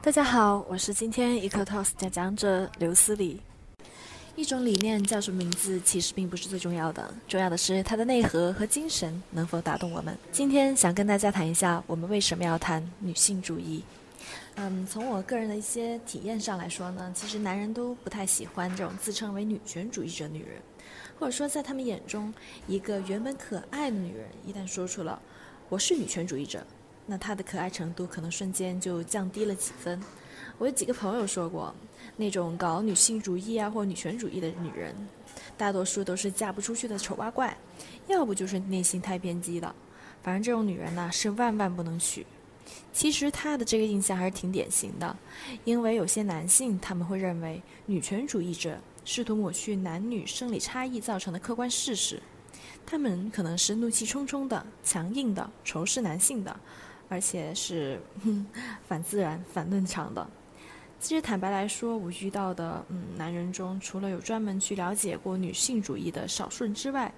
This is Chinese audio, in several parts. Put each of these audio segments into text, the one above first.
大家好，我是今天一刻 Talks 讲讲者刘思礼。一种理念叫什么名字，其实并不是最重要的，重要的是它的内核和精神能否打动我们。今天想跟大家谈一下，我们为什么要谈女性主义。嗯，从我个人的一些体验上来说呢，其实男人都不太喜欢这种自称为女权主义者女人，或者说在他们眼中，一个原本可爱的女人，一旦说出了“我是女权主义者”，那她的可爱程度可能瞬间就降低了几分。我有几个朋友说过。那种搞女性主义啊或女权主义的女人，大多数都是嫁不出去的丑八怪，要不就是内心太偏激的。反正这种女人呢是万万不能娶。其实她的这个印象还是挺典型的，因为有些男性他们会认为女权主义者试图抹去男女生理差异造成的客观事实，他们可能是怒气冲冲的、强硬的、仇视男性的，而且是 反自然、反论场的。其实坦白来说，我遇到的嗯男人中，除了有专门去了解过女性主义的少数人之外，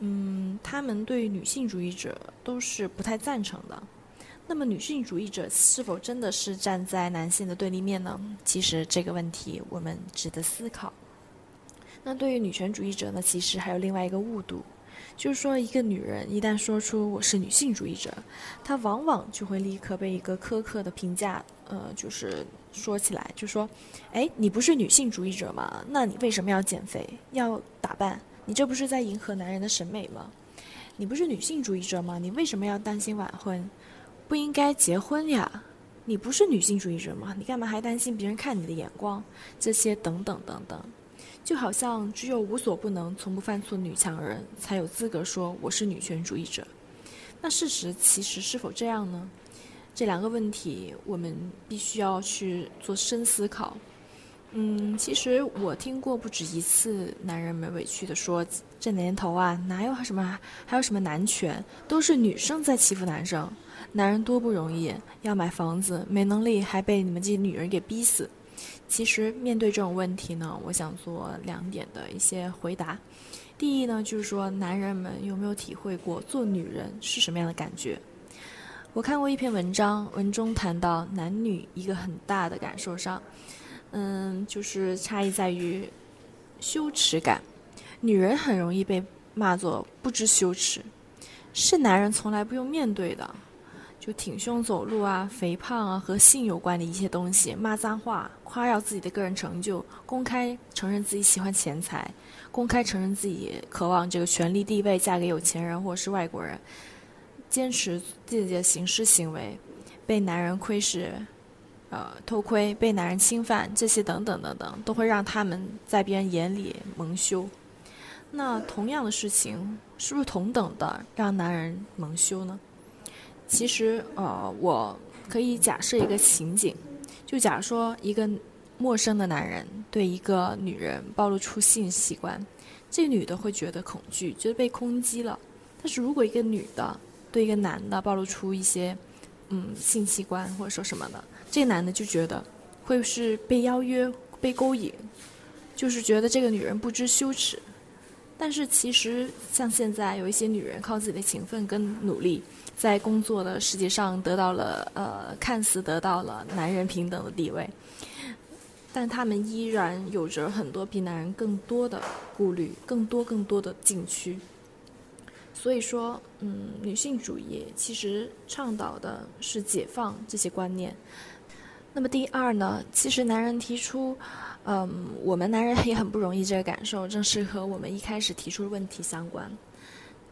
嗯，他们对女性主义者都是不太赞成的。那么，女性主义者是否真的是站在男性的对立面呢？其实这个问题我们值得思考。那对于女权主义者呢，其实还有另外一个误读。就是说，一个女人一旦说出我是女性主义者，她往往就会立刻被一个苛刻的评价，呃，就是说起来，就说，哎，你不是女性主义者吗？那你为什么要减肥、要打扮？你这不是在迎合男人的审美吗？你不是女性主义者吗？你为什么要担心晚婚？不应该结婚呀？你不是女性主义者吗？你干嘛还担心别人看你的眼光？这些等等等等。就好像只有无所不能、从不犯错女强人才有资格说我是女权主义者，那事实其实是否这样呢？这两个问题我们必须要去做深思考。嗯，其实我听过不止一次男人们委屈的说：“这年头啊，哪有什么还有什么男权，都是女生在欺负男生，男人多不容易，要买房子没能力，还被你们这些女人给逼死。”其实面对这种问题呢，我想做两点的一些回答。第一呢，就是说男人们有没有体会过做女人是什么样的感觉？我看过一篇文章，文中谈到男女一个很大的感受上，嗯，就是差异在于羞耻感。女人很容易被骂作不知羞耻，是男人从来不用面对的。就挺胸走路啊，肥胖啊，和性有关的一些东西，骂脏话，夸耀自己的个人成就，公开承认自己喜欢钱财，公开承认自己渴望这个权力地位，嫁给有钱人或者是外国人，坚持自己的行事行为，被男人窥视，呃，偷窥，被男人侵犯，这些等等等等，都会让他们在别人眼里蒙羞。那同样的事情，是不是同等的让男人蒙羞呢？其实，呃，我可以假设一个情景，就假如说一个陌生的男人对一个女人暴露出性器官，这女的会觉得恐惧，觉得被攻击了。但是如果一个女的对一个男的暴露出一些，嗯，性器官或者说什么的，这男的就觉得会是被邀约、被勾引，就是觉得这个女人不知羞耻。但是其实，像现在有一些女人靠自己的勤奋跟努力，在工作的世界上得到了呃，看似得到了男人平等的地位，但她们依然有着很多比男人更多的顾虑，更多更多的禁区。所以说，嗯，女性主义其实倡导的是解放这些观念。那么第二呢，其实男人提出。嗯，我们男人也很不容易，这个感受正是和我们一开始提出的问题相关。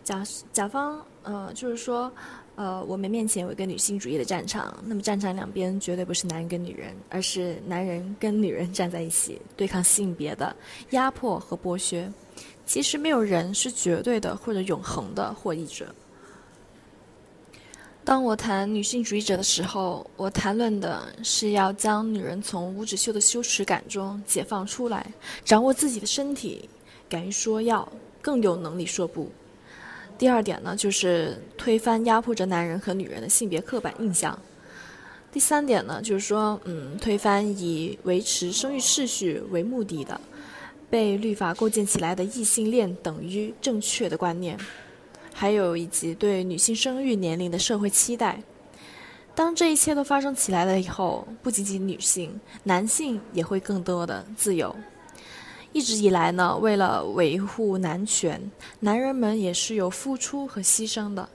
甲甲方，呃，就是说，呃，我们面前有一个女性主义的战场，那么战场两边绝对不是男人跟女人，而是男人跟女人站在一起对抗性别的压迫和剥削。其实没有人是绝对的或者永恒的获益者。当我谈女性主义者的时候，我谈论的是要将女人从无止休的羞耻感中解放出来，掌握自己的身体，敢于说要，更有能力说不。第二点呢，就是推翻压迫着男人和女人的性别刻板印象。第三点呢，就是说，嗯，推翻以维持生育秩序为目的的，被律法构建起来的异性恋等于正确的观念。还有以及对女性生育年龄的社会期待。当这一切都发生起来了以后，不仅仅女性，男性也会更多的自由。一直以来呢，为了维护男权，男人们也是有付出和牺牲的。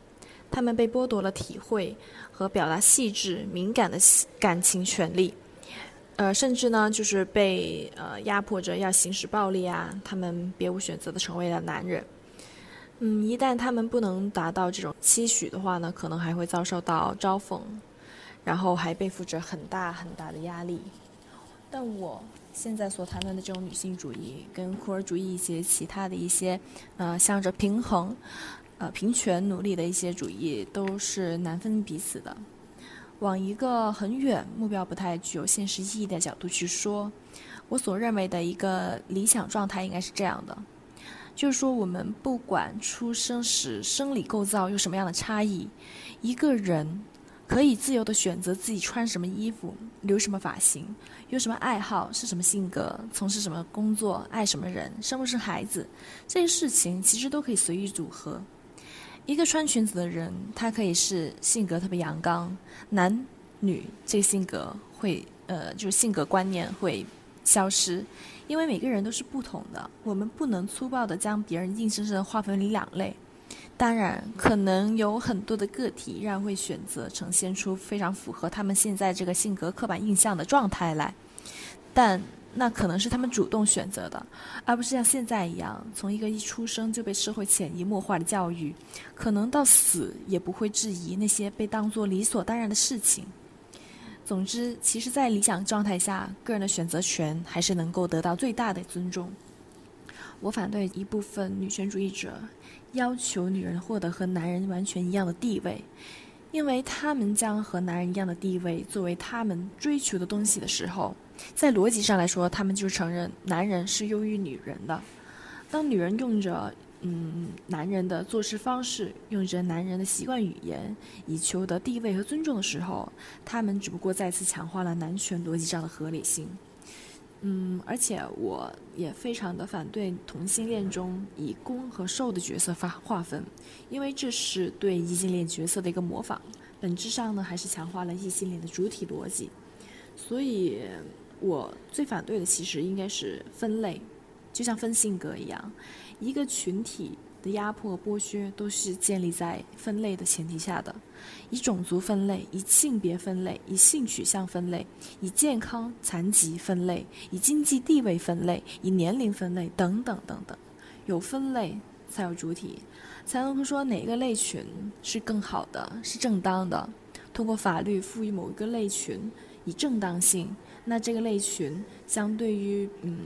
他们被剥夺了体会和表达细致敏感的感情权利，呃，甚至呢，就是被呃压迫着要行使暴力啊。他们别无选择的成为了男人。嗯，一旦他们不能达到这种期许的话呢，可能还会遭受到嘲讽，然后还背负着很大很大的压力。但我。现在所谈论的这种女性主义，跟库尔主义一些其他的一些，呃，向着平衡、呃平权努力的一些主义，都是难分彼此的。往一个很远、目标不太具有现实意义的角度去说，我所认为的一个理想状态应该是这样的：就是说，我们不管出生时生理构造有什么样的差异，一个人。可以自由的选择自己穿什么衣服、留什么发型、有什么爱好、是什么性格、从事什么工作、爱什么人、生不生孩子，这些事情其实都可以随意组合。一个穿裙子的人，他可以是性格特别阳刚，男女这个性格会呃，就是性格观念会消失，因为每个人都是不同的，我们不能粗暴的将别人硬生生的划分为两类。当然，可能有很多的个体依然会选择呈现出非常符合他们现在这个性格刻板印象的状态来，但那可能是他们主动选择的，而不是像现在一样，从一个一出生就被社会潜移默化的教育，可能到死也不会质疑那些被当作理所当然的事情。总之，其实，在理想状态下，个人的选择权还是能够得到最大的尊重。我反对一部分女权主义者。要求女人获得和男人完全一样的地位，因为他们将和男人一样的地位作为他们追求的东西的时候，在逻辑上来说，他们就承认男人是优于女人的。当女人用着嗯男人的做事方式，用着男人的习惯语言，以求得地位和尊重的时候，他们只不过再次强化了男权逻辑上的合理性。嗯，而且我也非常的反对同性恋中以攻和受的角色发划分，因为这是对异性恋角色的一个模仿，本质上呢还是强化了异性恋的主体逻辑。所以，我最反对的其实应该是分类，就像分性格一样，一个群体。的压迫剥削都是建立在分类的前提下的，以种族分类，以性别分类，以性取向分类，以健康残疾分类，以经济地位分类，以年龄分类，等等等等。有分类才有主体，才能说哪个类群是更好的，是正当的。通过法律赋予某一个类群以正当性，那这个类群相对于嗯。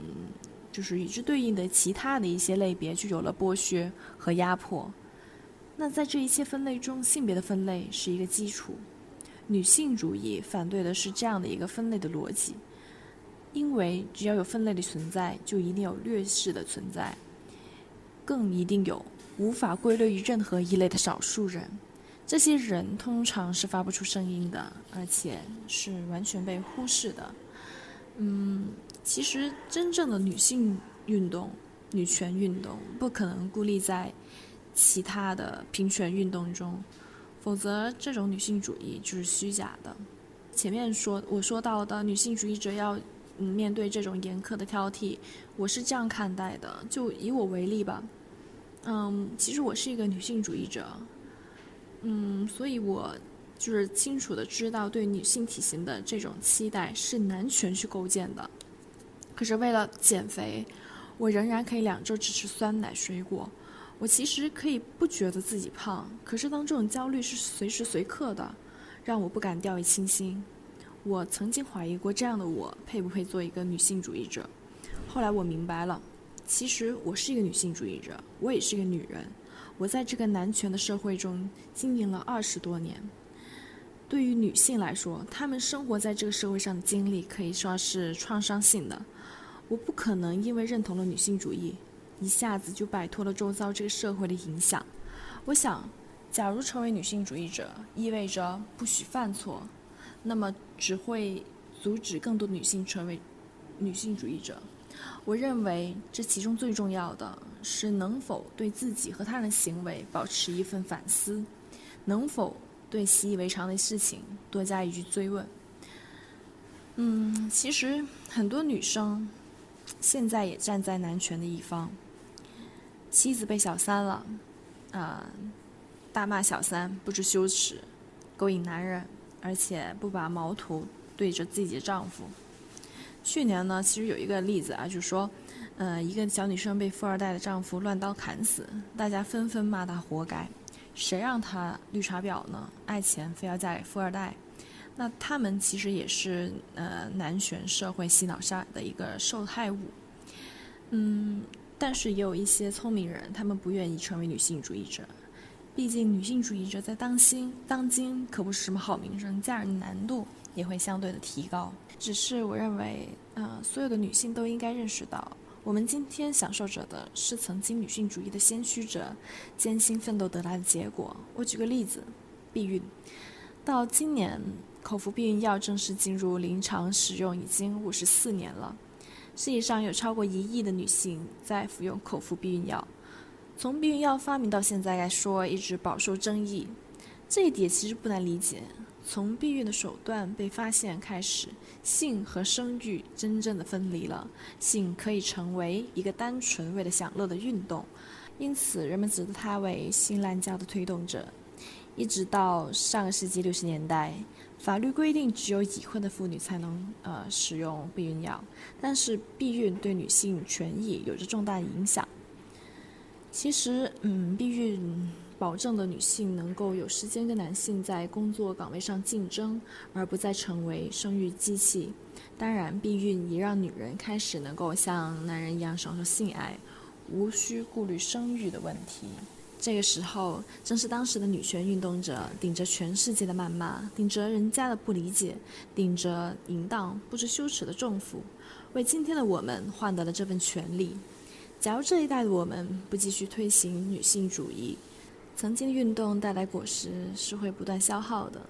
就是与之对应的其他的一些类别就有了剥削和压迫。那在这一切分类中，性别的分类是一个基础。女性主义反对的是这样的一个分类的逻辑，因为只要有分类的存在，就一定有劣势的存在，更一定有无法归类于任何一类的少数人。这些人通常是发不出声音的，而且是完全被忽视的。嗯。其实，真正的女性运动、女权运动不可能孤立在其他的平权运动中，否则这种女性主义就是虚假的。前面说我说到的女性主义者要嗯面对这种严苛的挑剔，我是这样看待的。就以我为例吧，嗯，其实我是一个女性主义者，嗯，所以我就是清楚的知道，对女性体型的这种期待是男权去构建的。可是为了减肥，我仍然可以两周只吃酸奶水果。我其实可以不觉得自己胖，可是当这种焦虑是随时随刻的，让我不敢掉以轻心。我曾经怀疑过这样的我配不配做一个女性主义者。后来我明白了，其实我是一个女性主义者，我也是个女人。我在这个男权的社会中经营了二十多年。对于女性来说，她们生活在这个社会上的经历可以说是创伤性的。我不可能因为认同了女性主义，一下子就摆脱了周遭这个社会的影响。我想，假如成为女性主义者意味着不许犯错，那么只会阻止更多女性成为女性主义者。我认为，这其中最重要的是能否对自己和他人的行为保持一份反思，能否。对习以为常的事情多加一句追问。嗯，其实很多女生现在也站在男权的一方，妻子被小三了，啊，大骂小三不知羞耻，勾引男人，而且不把矛头对着自己的丈夫。去年呢，其实有一个例子啊，就是说，呃，一个小女生被富二代的丈夫乱刀砍死，大家纷纷骂她活该，谁让她绿茶婊呢？爱钱非要嫁给富二代。那他们其实也是呃男权社会洗脑下的一个受害物，嗯，但是也有一些聪明人，他们不愿意成为女性主义者，毕竟女性主义者在当今当今可不是什么好名声，嫁人难度也会相对的提高。只是我认为，呃，所有的女性都应该认识到，我们今天享受着的是曾经女性主义的先驱者艰辛奋斗得来的结果。我举个例子，避孕，到今年。口服避孕药正式进入临床使用已经五十四年了，世界上有超过一亿的女性在服用口服避孕药。从避孕药发明到现在来说，一直饱受争议。这一点其实不难理解。从避孕的手段被发现开始，性和生育真正的分离了。性可以成为一个单纯为了享乐的运动，因此人们指责它为性滥交的推动者。一直到上个世纪六十年代。法律规定，只有已婚的妇女才能呃使用避孕药，但是避孕对女性权益有着重大影响。其实，嗯，避孕保证了女性能够有时间跟男性在工作岗位上竞争，而不再成为生育机器。当然，避孕也让女人开始能够像男人一样享受性爱，无需顾虑生育的问题。这个时候，正是当时的女权运动者顶着全世界的谩骂，顶着人家的不理解，顶着淫荡不知羞耻的政府，为今天的我们换得了这份权利。假如这一代的我们不继续推行女性主义，曾经运动带来果实是会不断消耗的。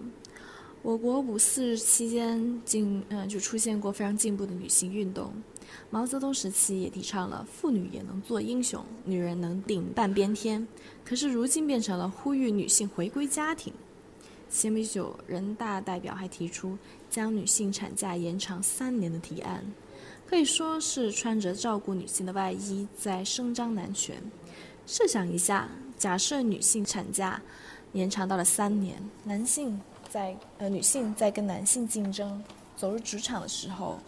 我国五四期间进嗯就出现过非常进步的女性运动。毛泽东时期也提倡了妇女也能做英雄，女人能顶半边天。可是如今变成了呼吁女性回归家庭。前不久，人大代表还提出将女性产假延长三年的提案，可以说是穿着照顾女性的外衣在声张男权。设想一下，假设女性产假延长到了三年，男性在呃女性在跟男性竞争走入职场的时候，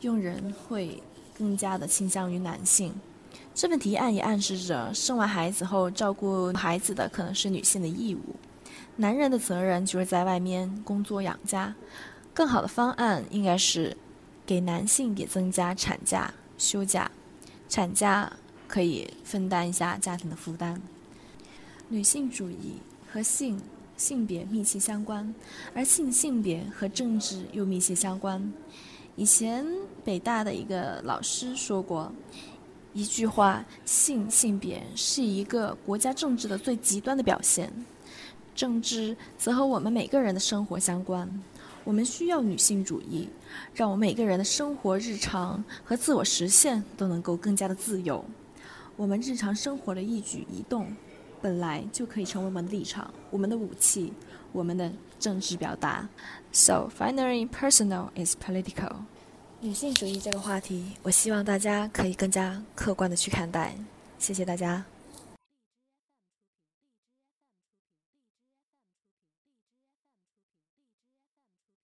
用人会。更加的倾向于男性，这份提案也暗示着生完孩子后照顾孩子的可能是女性的义务，男人的责任就是在外面工作养家。更好的方案应该是给男性也增加产假、休假，产假可以分担一下家庭的负担。女性主义和性性别密切相关，而性性别和政治又密切相关。以前北大的一个老师说过一句话：“性性别是一个国家政治的最极端的表现，政治则和我们每个人的生活相关。我们需要女性主义，让我们每个人的生活日常和自我实现都能够更加的自由。我们日常生活的一举一动，本来就可以成为我们的立场、我们的武器、我们的政治表达。” So finally, personal is political. 女性主义这个话题，我希望大家可以更加客观的去看待。谢谢大家。